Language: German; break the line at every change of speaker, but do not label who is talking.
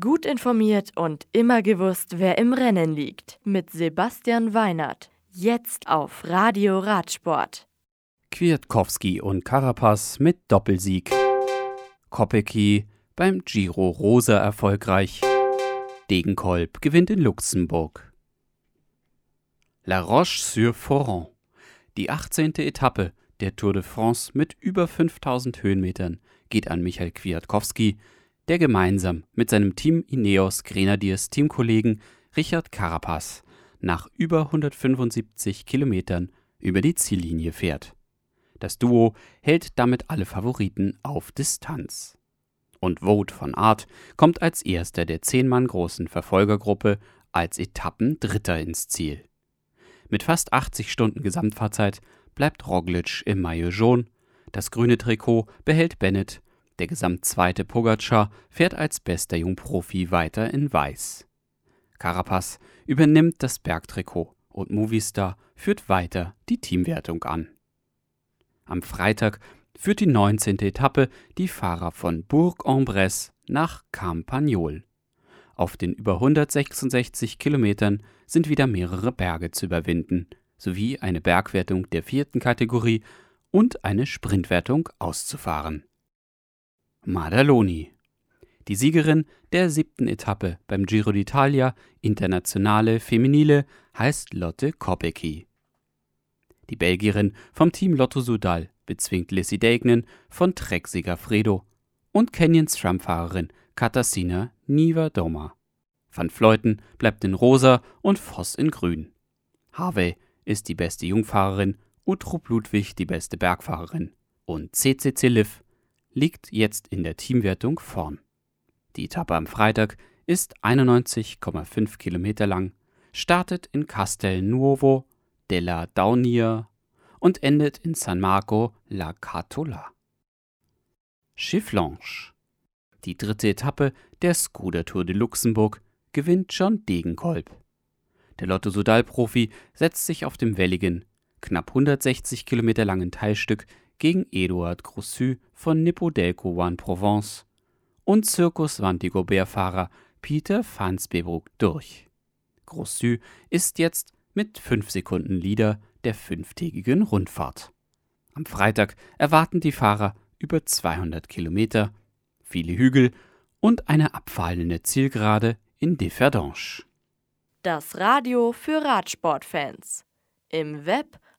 Gut informiert und immer gewusst, wer im Rennen liegt. Mit Sebastian Weinert. Jetzt auf Radio Radsport.
Kwiatkowski und Carapaz mit Doppelsieg. Kopecky beim Giro Rosa erfolgreich. Degenkolb gewinnt in Luxemburg. La Roche-sur-Foron. Die 18. Etappe der Tour de France mit über 5000 Höhenmetern geht an Michael Kwiatkowski, der gemeinsam mit seinem Team Ineos Grenadiers Teamkollegen Richard Carapaz nach über 175 Kilometern über die Ziellinie fährt. Das Duo hält damit alle Favoriten auf Distanz. Und Vogt von Art kommt als erster der zehn Mann großen Verfolgergruppe als Etappendritter ins Ziel. Mit fast 80 Stunden Gesamtfahrzeit bleibt Roglic im Maillot jaune, das grüne Trikot behält Bennett der Gesamtzweite Pogacar fährt als bester Jungprofi weiter in Weiß. Carapaz übernimmt das Bergtrikot und Movistar führt weiter die Teamwertung an. Am Freitag führt die 19. Etappe die Fahrer von Bourg-en-Bresse nach Campagnol. Auf den über 166 Kilometern sind wieder mehrere Berge zu überwinden, sowie eine Bergwertung der vierten Kategorie und eine Sprintwertung auszufahren. Madaloni. Die Siegerin der siebten Etappe beim Giro d'Italia Internationale Feminile heißt Lotte Kopecky. Die Belgierin vom Team Lotto Sudal bezwingt Lissy Deignan von Trek Segafredo und Kenyans Tramfahrerin Katarzyna Niva-Doma. Van Fleuten bleibt in rosa und Voss in grün. Harvey ist die beste Jungfahrerin, Utrup Ludwig die beste Bergfahrerin und CCC Liv liegt jetzt in der Teamwertung vorn. Die Etappe am Freitag ist 91,5 Kilometer lang, startet in Castel Nuovo della Daunia und endet in San Marco la Catola. Chifflanche. Die dritte Etappe der Scooter Tour de Luxemburg gewinnt John Degenkolb. Der Lotto Sudal-Profi setzt sich auf dem welligen, knapp 160 Kilometer langen Teilstück gegen Eduard Grossu von Nippodelco One Provence und Circus Vantigobert-Fahrer Peter Fansbebruck durch. Grossu ist jetzt mit 5 Sekunden Leader der fünftägigen Rundfahrt. Am Freitag erwarten die Fahrer über 200 Kilometer, viele Hügel und eine abfallende Zielgerade in Differdange.
Das Radio für Radsportfans. Im Web